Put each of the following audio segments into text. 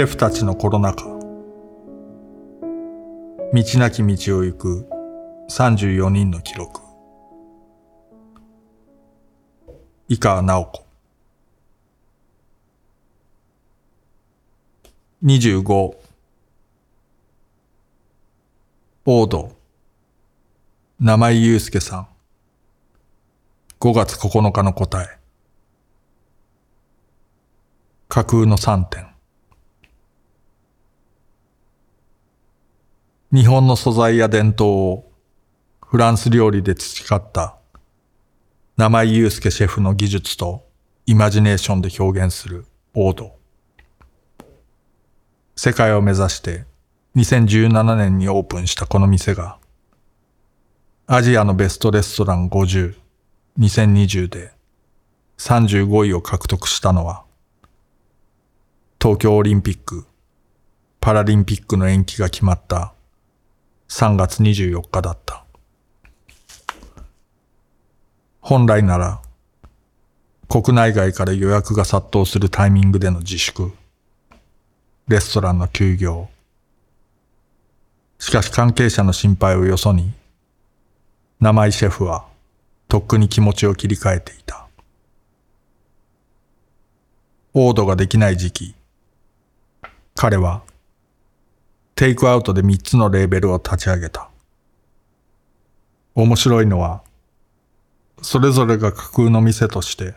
シェフたちのコロナ禍。道なき道を行く34人の記録。井川直子。25。オード。名井祐介さん。5月9日の答え。架空の3点。日本の素材や伝統をフランス料理で培った生井祐介シェフの技術とイマジネーションで表現するオード。世界を目指して2017年にオープンしたこの店がアジアのベストレストラン50、2020で35位を獲得したのは東京オリンピック、パラリンピックの延期が決まった3月24日だった。本来なら、国内外から予約が殺到するタイミングでの自粛、レストランの休業。しかし関係者の心配をよそに、生井シェフはとっくに気持ちを切り替えていた。オードができない時期、彼はテイクアウトで3つのレーベルを立ち上げた。面白いのは、それぞれが架空の店として、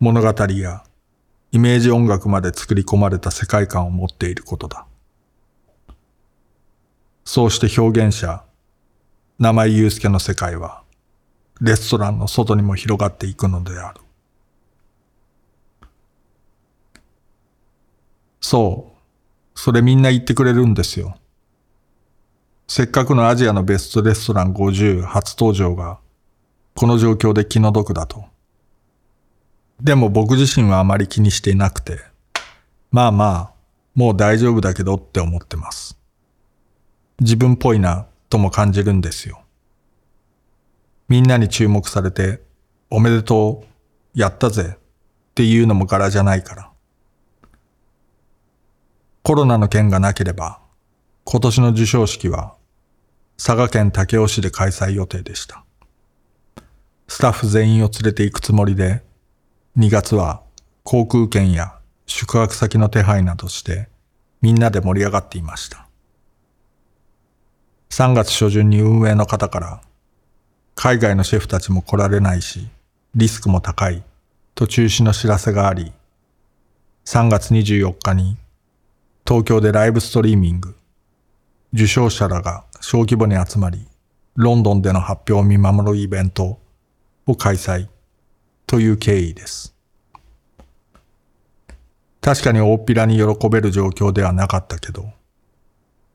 物語やイメージ音楽まで作り込まれた世界観を持っていることだ。そうして表現者、生井祐介の世界は、レストランの外にも広がっていくのである。そう、それみんな言ってくれるんですよ。せっかくのアジアのベストレストラン50初登場が、この状況で気の毒だと。でも僕自身はあまり気にしていなくて、まあまあ、もう大丈夫だけどって思ってます。自分っぽいな、とも感じるんですよ。みんなに注目されて、おめでとう、やったぜ、っていうのも柄じゃないから。コロナの件がなければ、今年の授賞式は佐賀県武雄市で開催予定でした。スタッフ全員を連れて行くつもりで、2月は航空券や宿泊先の手配などしてみんなで盛り上がっていました。3月初旬に運営の方から海外のシェフたちも来られないしリスクも高いと中止の知らせがあり3月24日に東京でライブストリーミング、受賞者らが小規模に集まり、ロンドンでの発表を見守るイベントを開催という経緯です。確かに大っぴらに喜べる状況ではなかったけど、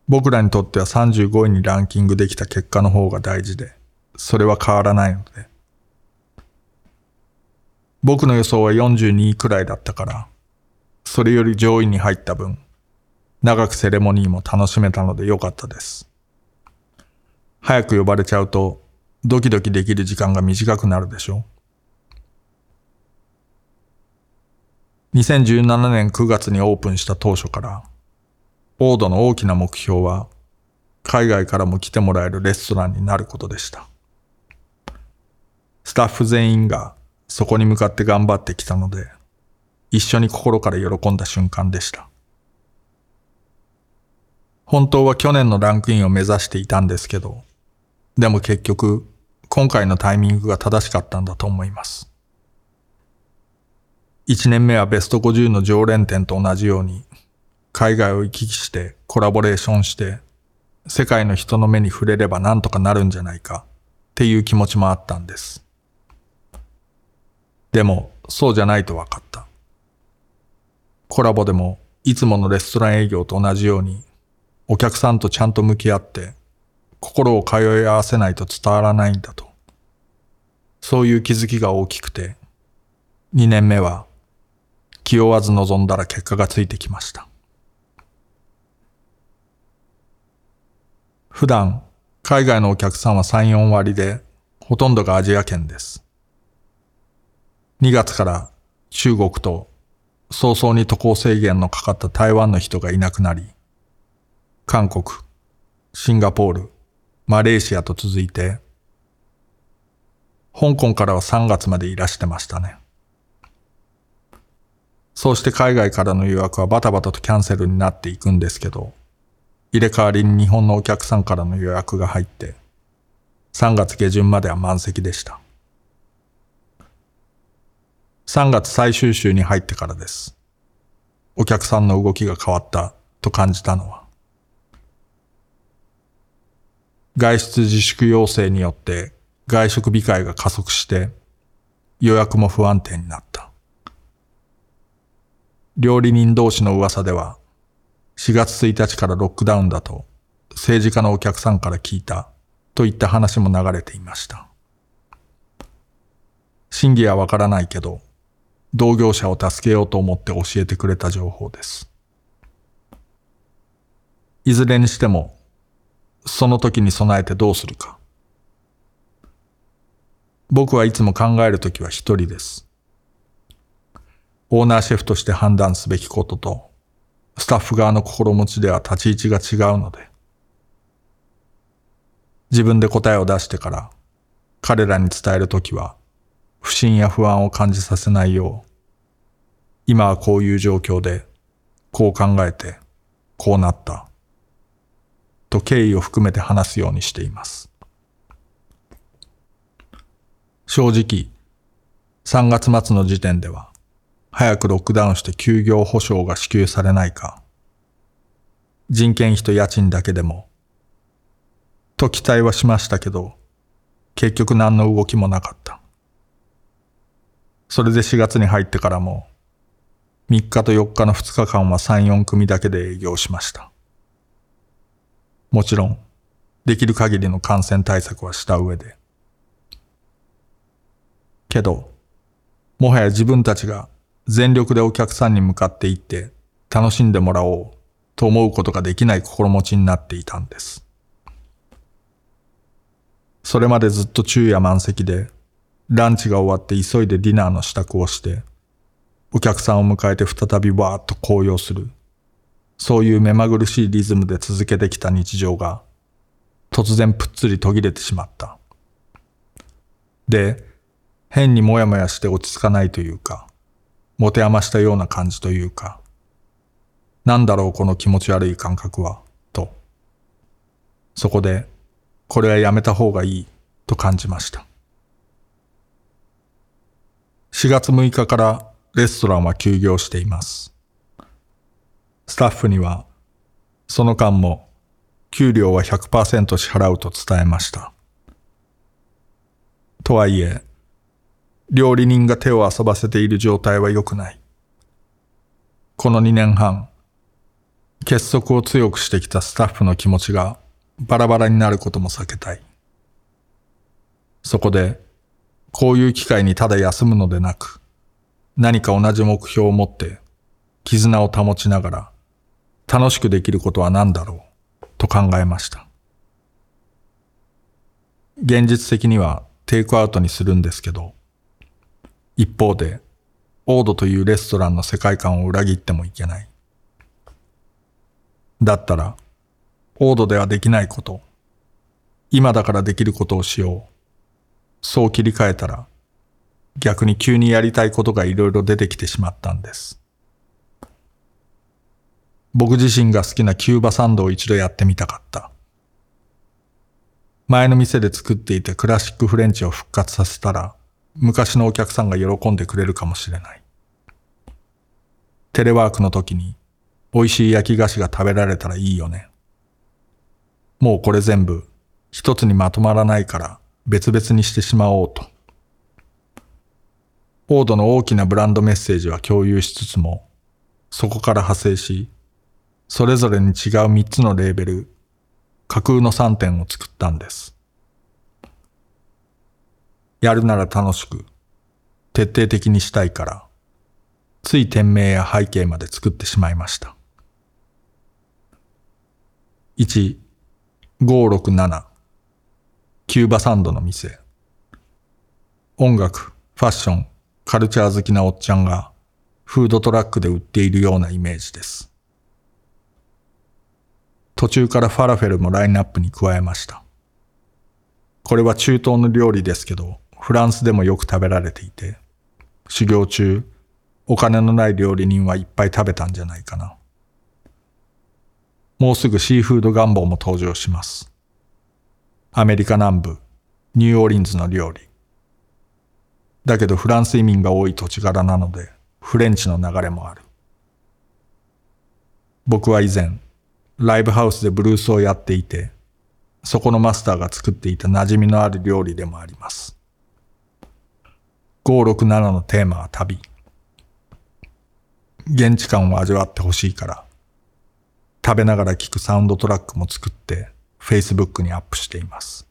僕らにとっては35位にランキングできた結果の方が大事で、それは変わらないので。僕の予想は42位くらいだったから、それより上位に入った分、長くセレモニーも楽しめたので良かったです。早く呼ばれちゃうと、ドキドキできる時間が短くなるでしょう。2017年9月にオープンした当初から、オードの大きな目標は、海外からも来てもらえるレストランになることでした。スタッフ全員がそこに向かって頑張ってきたので、一緒に心から喜んだ瞬間でした。本当は去年のランクインを目指していたんですけど、でも結局、今回のタイミングが正しかったんだと思います。1年目はベスト50の常連店と同じように、海外を行き来してコラボレーションして、世界の人の目に触れればなんとかなるんじゃないかっていう気持ちもあったんです。でも、そうじゃないと分かった。コラボでも、いつものレストラン営業と同じように、お客さんとちゃんと向き合って、心を通い合わせないと伝わらないんだと。そういう気づきが大きくて、2年目は気負わず望んだら結果がついてきました。普段、海外のお客さんは3、4割で、ほとんどがアジア圏です。2月から中国と早々に渡航制限のかかった台湾の人がいなくなり、韓国、シンガポール、マレーシアと続いて、香港からは3月までいらしてましたね。そうして海外からの予約はバタバタとキャンセルになっていくんですけど、入れ替わりに日本のお客さんからの予約が入って、3月下旬までは満席でした。3月最終週に入ってからです。お客さんの動きが変わったと感じたのは。外出自粛要請によって外食控えが加速して予約も不安定になった。料理人同士の噂では4月1日からロックダウンだと政治家のお客さんから聞いたといった話も流れていました。真偽はわからないけど同業者を助けようと思って教えてくれた情報です。いずれにしても、その時に備えてどうするか。僕はいつも考えるときは一人です。オーナーシェフとして判断すべきことと、スタッフ側の心持ちでは立ち位置が違うので、自分で答えを出してから彼らに伝えるときは、不信や不安を感じさせないよう、今はこういう状況で、こう考えて、こうなった、と経緯を含めて話すようにしています。正直、3月末の時点では、早くロックダウンして休業保障が支給されないか、人件費と家賃だけでも、と期待はしましたけど、結局何の動きもなかった。それで4月に入ってからも、3日と4日の2日間は3、4組だけで営業しました。もちろん、できる限りの感染対策はした上で。けど、もはや自分たちが全力でお客さんに向かって行って楽しんでもらおうと思うことができない心持ちになっていたんです。それまでずっと昼夜満席で、ランチが終わって急いでディナーの支度をして、お客さんを迎えて再びわーっと高揚する。そういう目まぐるしいリズムで続けてきた日常が、突然ぷっつり途切れてしまった。で、変にもやもやして落ち着かないというか、持て余したような感じというか、なんだろうこの気持ち悪い感覚は、と。そこで、これはやめた方がいいと感じました。4月6日からレストランは休業しています。スタッフには、その間も給料は100%支払うと伝えました。とはいえ、料理人が手を遊ばせている状態は良くない。この2年半、結束を強くしてきたスタッフの気持ちがバラバラになることも避けたい。そこで、こういう機会にただ休むのでなく、何か同じ目標を持って絆を保ちながら楽しくできることは何だろう？と考えました。現実的にはテイクアウトにするんですけど、一方で、オードというレストランの世界観を裏切ってもいけない。だったら、オードではできないこと、今だからできることをしよう。そう切り替えたら、逆に急にやりたいことがいろいろ出てきてしまったんです。僕自身が好きなキューバサンドを一度やってみたかった。前の店で作っていたクラシックフレンチを復活させたら、昔のお客さんが喜んでくれるかもしれない。テレワークの時に美味しい焼き菓子が食べられたらいいよね。もうこれ全部一つにまとまらないから別々にしてしまおうと。フォードの大きなブランドメッセージは共有しつつも、そこから派生し、それぞれに違う3つのレーベル、架空の3点を作ったんです。やるなら楽しく、徹底的にしたいから、つい店名や背景まで作ってしまいました。1、567キューバサンドの店音楽、ファッション、カルチャー好きなおっちゃんが、フードトラックで売っているようなイメージです。途中からファラフェルもラインナップに加えました。これは中東の料理ですけど、フランスでもよく食べられていて、修行中、お金のない料理人はいっぱい食べたんじゃないかな。もうすぐシーフード願望も登場します。アメリカ南部、ニューオーリンズの料理。だけどフランス移民が多い土地柄なので、フレンチの流れもある。僕は以前、ライブハウスでブルースをやっていて、そこのマスターが作っていた馴染みのある料理でもあります。567のテーマは旅。現地感を味わってほしいから、食べながら聴くサウンドトラックも作って、Facebook にアップしています。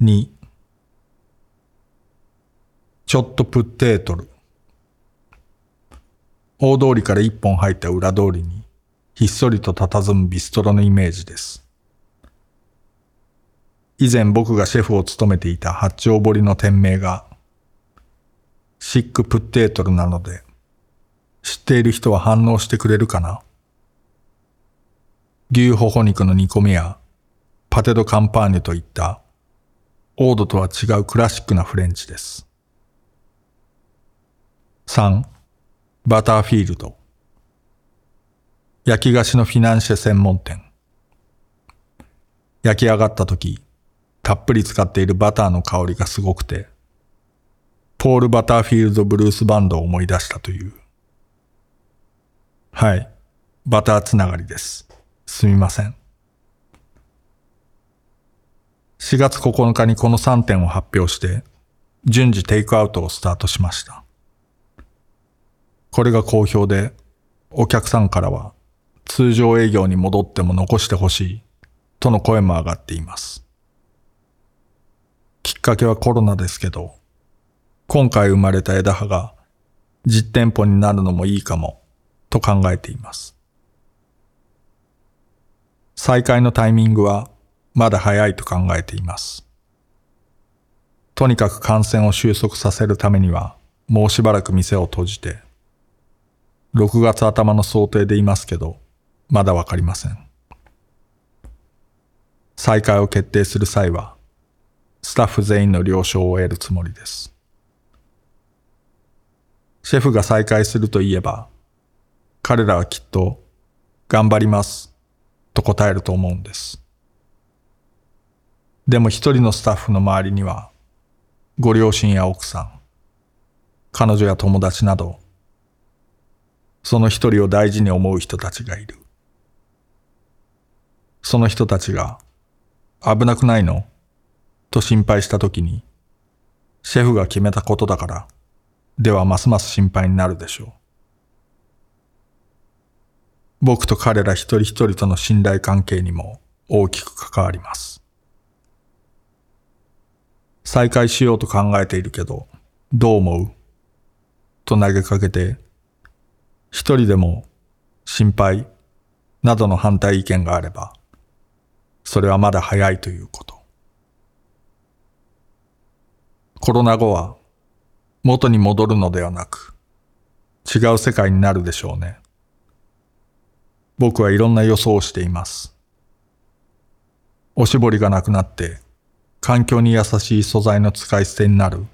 2ちょっとプッテートル大通りから一本入った裏通りにひっそりと佇むビストロのイメージです。以前僕がシェフを務めていた八丁堀の店名がシックプッテートルなので知っている人は反応してくれるかな？牛ほほ肉の煮込みやパテドカンパーニュといったオードとは違うクラシックなフレンチです。3. バターフィールド焼き菓子のフィナンシェ専門店。焼き上がった時、たっぷり使っているバターの香りがすごくて、ポール・バターフィールド・ブルースバンドを思い出したという。はい。バターつながりです。すみません。4月9日にこの3点を発表して、順次テイクアウトをスタートしました。これが好評で、お客さんからは通常営業に戻っても残してほしいとの声も上がっています。きっかけはコロナですけど、今回生まれた枝葉が実店舗になるのもいいかもと考えています。再開のタイミングはまだ早いと考えています。とにかく感染を収束させるためにはもうしばらく店を閉じて、6月頭の想定でいますけど、まだわかりません。再開を決定する際は、スタッフ全員の了承を得るつもりです。シェフが再開すると言えば、彼らはきっと、頑張ります、と答えると思うんです。でも一人のスタッフの周りには、ご両親や奥さん、彼女や友達など、その一人を大事に思う人たちがいる。その人たちが、危なくないの？と心配したときに、シェフが決めたことだから、ではますます心配になるでしょう。僕と彼ら一人一人との信頼関係にも大きく関わります。再会しようと考えているけど、どう思う？と投げかけて、一人でも心配などの反対意見があれば、それはまだ早いということ。コロナ後は元に戻るのではなく違う世界になるでしょうね。僕はいろんな予想をしています。おしぼりがなくなって環境に優しい素材の使い捨てになる。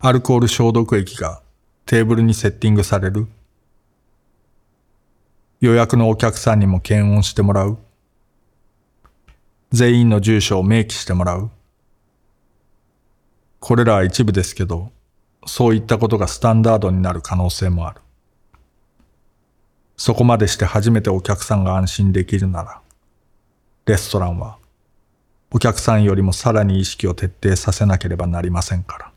アルコール消毒液がテーブルにセッティングされる。予約のお客さんにも検温してもらう。全員の住所を明記してもらう。これらは一部ですけど、そういったことがスタンダードになる可能性もある。そこまでして初めてお客さんが安心できるなら、レストランはお客さんよりもさらに意識を徹底させなければなりませんから。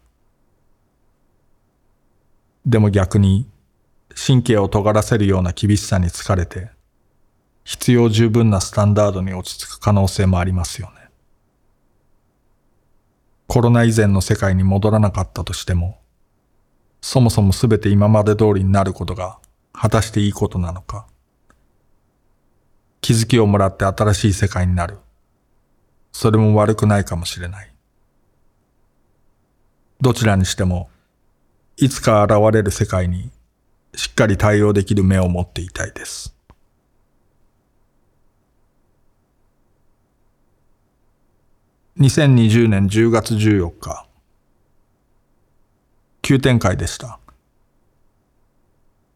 でも逆に神経を尖らせるような厳しさに疲れて、必要十分なスタンダードに落ち着く可能性もありますよね。コロナ以前の世界に戻らなかったとしても、そもそも全て今まで通りになることが果たしていいことなのか。気づきをもらって新しい世界になる。それも悪くないかもしれない。どちらにしても、いつか現れる世界にしっかり対応できる目を持っていたいです。2020年10月14日、急展開でした。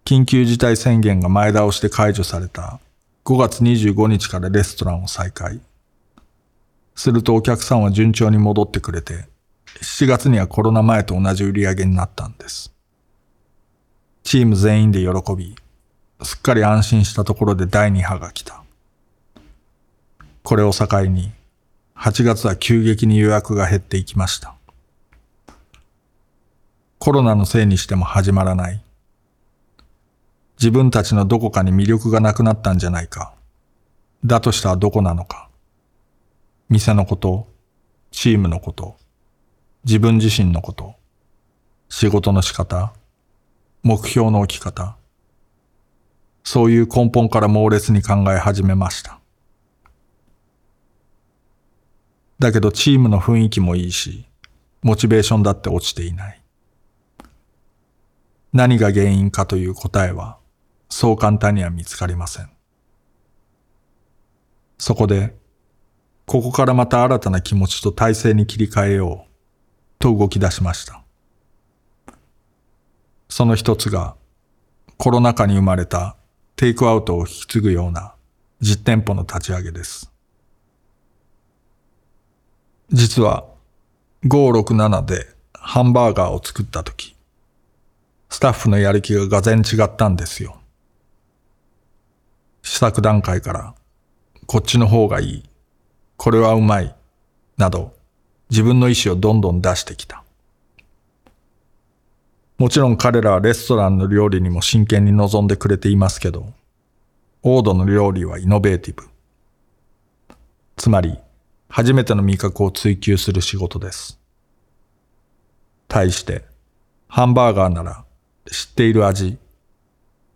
緊急事態宣言が前倒して解除された5月25日からレストランを再開。するとお客さんは順調に戻ってくれて、7月にはコロナ前と同じ売り上げになったんです。チーム全員で喜び、すっかり安心したところで第2波が来た。これを境に、8月は急激に予約が減っていきました。コロナのせいにしても始まらない。自分たちのどこかに魅力がなくなったんじゃないか。だとしたらどこなのか。店のこと、チームのこと、自分自身のこと、仕事の仕方、目標の置き方、そういう根本から猛烈に考え始めました。だけどチームの雰囲気もいいし、モチベーションだって落ちていない。何が原因かという答えは、そう簡単には見つかりません。そこで、ここからまた新たな気持ちと体制に切り替えよう、と動き出しました。その一つが、コロナ禍に生まれたテイクアウトを引き継ぐような実店舗の立ち上げです。実は、567でハンバーガーを作った時、スタッフのやる気ががぜん違ったんですよ。試作段階から、こっちの方がいい、これはうまい、など、自分の意思をどんどん出してきた。もちろん彼らはレストランの料理にも真剣に臨んでくれていますけど、オードの料理はイノベーティブ。つまり、初めての味覚を追求する仕事です。対して、ハンバーガーなら知っている味、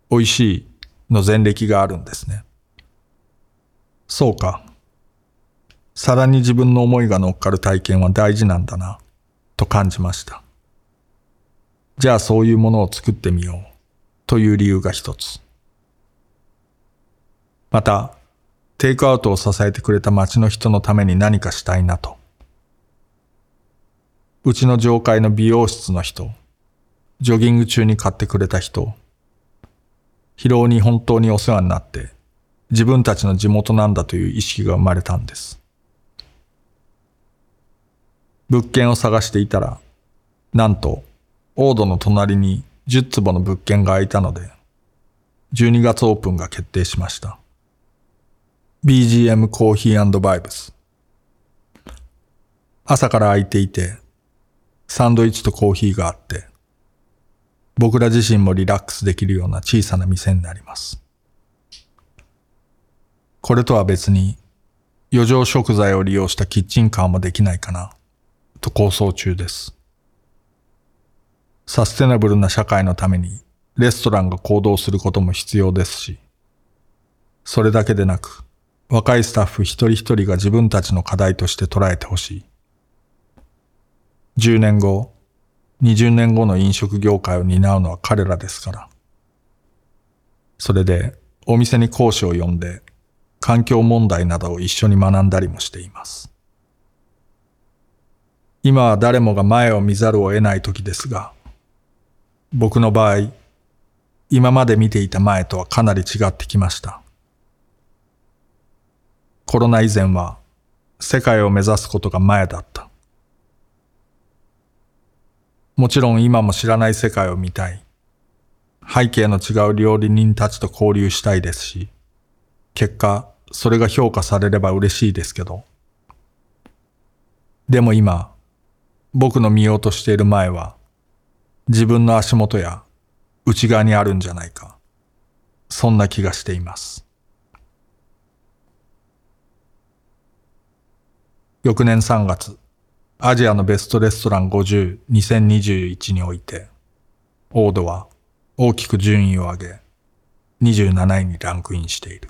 美味しいの前歴があるんですね。そうか。さらに自分の思いが乗っかる体験は大事なんだな、と感じました。じゃあそういうものを作ってみよう、という理由が一つ。また、テイクアウトを支えてくれた街の人のために何かしたいなと。うちの上階の美容室の人、ジョギング中に買ってくれた人、疲労に本当にお世話になって、自分たちの地元なんだという意識が生まれたんです。物件を探していたら、なんと、オードの隣に10坪の物件が空いたので、12月オープンが決定しました。BGM コーヒーバイブス。朝から空いていて、サンドイッチとコーヒーがあって、僕ら自身もリラックスできるような小さな店になります。これとは別に余剰食材を利用したキッチンカーもできないかなと構想中です。サステナブルな社会のためにレストランが行動することも必要ですし、それだけでなく若いスタッフ一人一人が自分たちの課題として捉えてほしい。10年後、20年後の飲食業界を担うのは彼らですから。それでお店に講師を呼んで環境問題などを一緒に学んだりもしています。今は誰もが前を見ざるを得ない時ですが、僕の場合、今まで見ていた前とはかなり違ってきました。コロナ以前は世界を目指すことが前だった。もちろん今も知らない世界を見たい。背景の違う料理人たちと交流したいですし、結果、それが評価されれば嬉しいですけど。でも今、僕の見ようとしている前は、自分の足元や内側にあるんじゃないか。そんな気がしています。翌年3月、アジアのベストレストラン50、2021において、オードは大きく順位を上げ、27位にランクインしている。